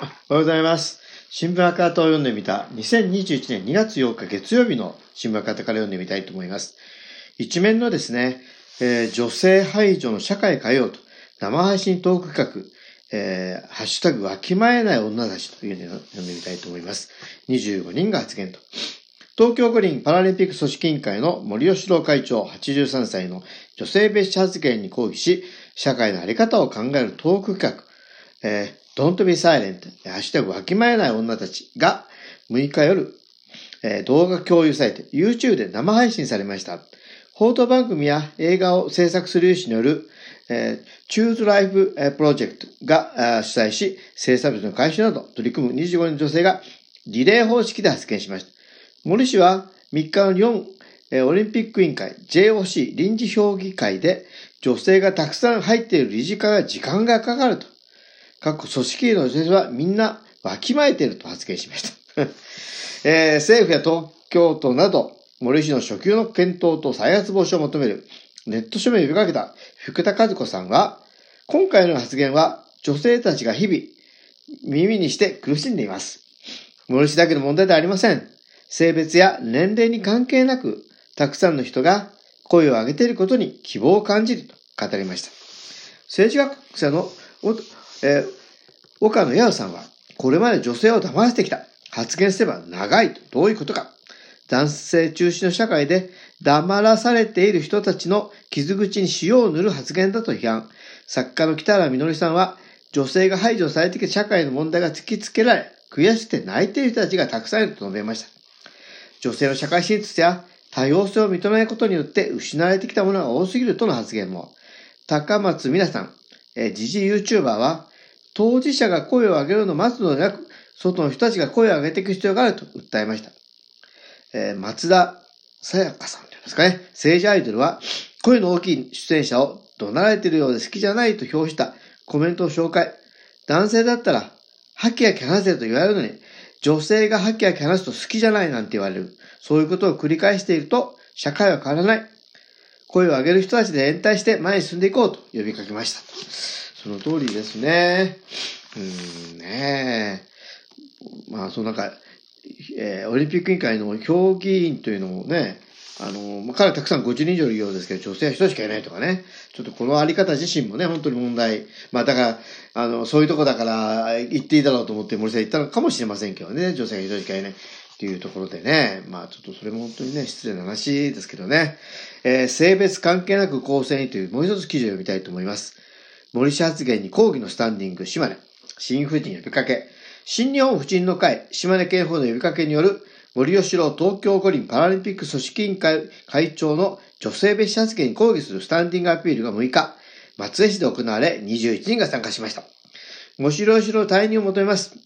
おはようございます。新聞赤旗を読んでみた2021年2月8日月曜日の新聞赤旗から読んでみたいと思います。一面のですね、えー女性排除の社会変えようと、生配信トーク企画、えーハッシュタグわきまえない女たちというのを読んでみたいと思います。25人が発言と。東京五輪パラリンピック組織委員会の森喜朗会長83歳の女性蔑視発言に抗議し、社会のあり方を考えるトーク企画、えー Don't be silent、ハッシュタグわきまえない女たちが6日夜、えー動画共有サイト YouTube で生配信されました。報道番組や映画を制作する有志による、えー、Choose Life えープロジェクトが主催し、性差別の解消など取り組む25人の女性がリレー方式で発言しました。森氏は3日の日本えーオリンピック委員会 JOC 臨時評議会で女性がたくさん入っている理事会は時間がかかると。各組織委の女性はみんなわきまえていると発言しました。えー政府や東京都など森氏の初級の検討と再発防止を求めるネット署名を呼びかけた福田和子さんは今回の発言は女性たちが日々耳にして苦しんでいます。森氏だけの問題ではありません。性別や年齢に関係なく、たくさんの人が声を上げていることに希望を感じると語りました。政治学者の、えー岡野弥生さんは、これまで女性を騙してきた。発言すれば長いと。どういうことか。男性中心の社会で黙らされている人たちの傷口に塩を塗る発言だと批判。作家の北原みのりさんは、女性が排除されてきた社会の問題が突きつけられ、悔しくて泣いている人たちがたくさんいると述べました。女性の社会進出や多様性を認めないことによって失われてきたものが多すぎるとの発言も。高松美奈さん、えー、時事 YouTuber は、当事者が声を上げるのを待つのではなく、外の人たちが声を上げていく必要があると訴えました。えー松田さやかさんというんですかね。政治アイドルは、声の大きい出演者を怒鳴られているようで好きじゃないと評したコメントを紹介。男性だったら、ハキハキ話せと言われるのに、女性がハキハキ話すと好きじゃないなんて言われる。そういうことを繰り返していると、社会は変わらない。声を上げる人たちで連帯して前に進んでいこうと呼びかけました。その通りですね。うんね。まあ、そのなんか、えーオリンピック委員会の評議員というのもね、あの、まあ、彼はたくさん50人以上いるようですけど、女性は一人しかいないとかね。ちょっとこのあり方自身もね、本当に問題。まあだから、あの、そういうとこだから言っていいだろうと思って森さん言ったのかもしれませんけどね、女性が一人しかいないっていうところでね。まあちょっとそれも本当にね、失礼な話ですけどね。えー性別関係なく公正にというもう一つ記事を読みたいと思います。森氏発言に抗議のスタンディング、島根。新婦人呼びかけ。新日本婦人の会、島根県法の呼びかけによる、森喜朗東京五輪パラリンピック組織委員会会長の女性蔑視発言に抗議するスタンディングアピールが6日、松江市で行われ、21人が参加しました。森喜朗退任を求めます。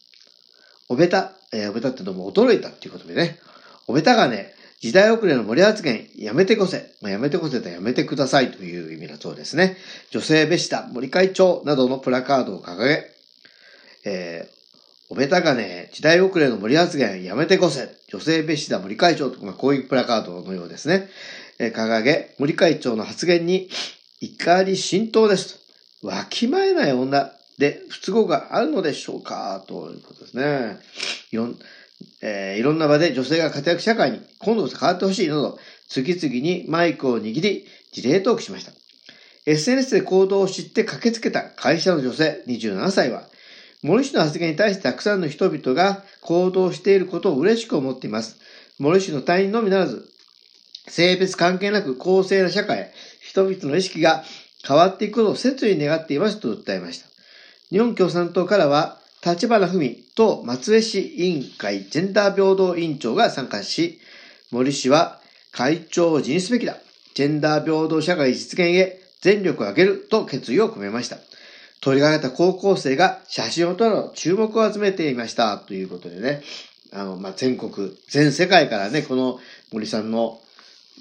おべた、えーおべたってのも驚いたっていうことでね。おべたがね、時代遅れの森発言、やめてこせ。まあ、やめてこせとやめてくださいという意味だそうですね。女性蔑視だ、森会長などのプラカードを掲げ、えーおべたがね、時代遅れの森発言やめてこせ。女性蔑視だ森会長と、まあ、こういうプラカードのようですね。えー掲げ、森会長の発言に怒り浸透です。わきまえない女で不都合があるのでしょうかということですね。えーいろんな場で女性が活躍社会に今度こそ変わってほしいなど、次々にマイクを握り、事例トークしました。SNS で行動を知って駆けつけた会社の女性27歳は、森氏の発言に対してたくさんの人々が行動していることを嬉しく思っています。森氏の退任のみならず、性別関係なく公正な社会、人々の意識が変わっていくことを切に願っていますと訴えました。日本共産党からは、立花文と松江市委員会ジェンダー平等委員長が参加し、森氏は会長を辞任すべきだ。ジェンダー平等社会実現へ全力を挙げると決意を込めました。取り掛かった高校生が写真を撮る注目を集めていました。ということでね、あの、まあ、全国、全世界からね、この森さんの、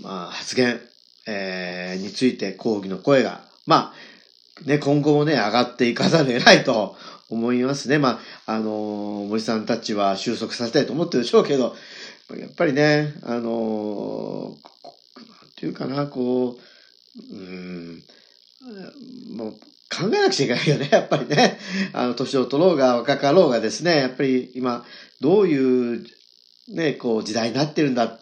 まあ、発言、えーについて抗議の声が、まあ、ね、今後もね、上がっていかざるを得ないと思いますね。まあ、あのー森さんたちは収束させたいと思ってるでしょうけど、やっぱりね、あのなんていうかな、こう、うん、もう、考えなくちゃいけないよね、やっぱりね。あの、年を取ろうが若かろうがですね、やっぱり今、どういう、ね、こう、時代になってるんだ、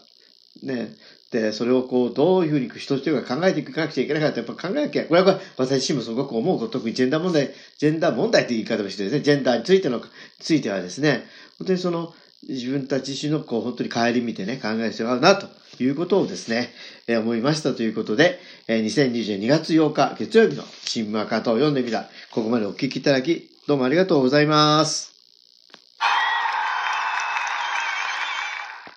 ね。で、それをこう、どういうふうに一人一人が考えていかなくちゃいけないかって、やっぱ考えなきゃ。これは私自身もすごく思うこと、特にジェンダー問題、ジェンダー問題っていう言い方をしてですね、ジェンダーについての、ついてはですね、本当にその、自分たち自身のこう、本当に帰り見てね、考える必要があるな、ということをですね、えー、思いましたということで、えー、2022年2月8日月曜日の新聞赤とを読んでみた。ここまでお聞きいただき、どうもありがとうございます。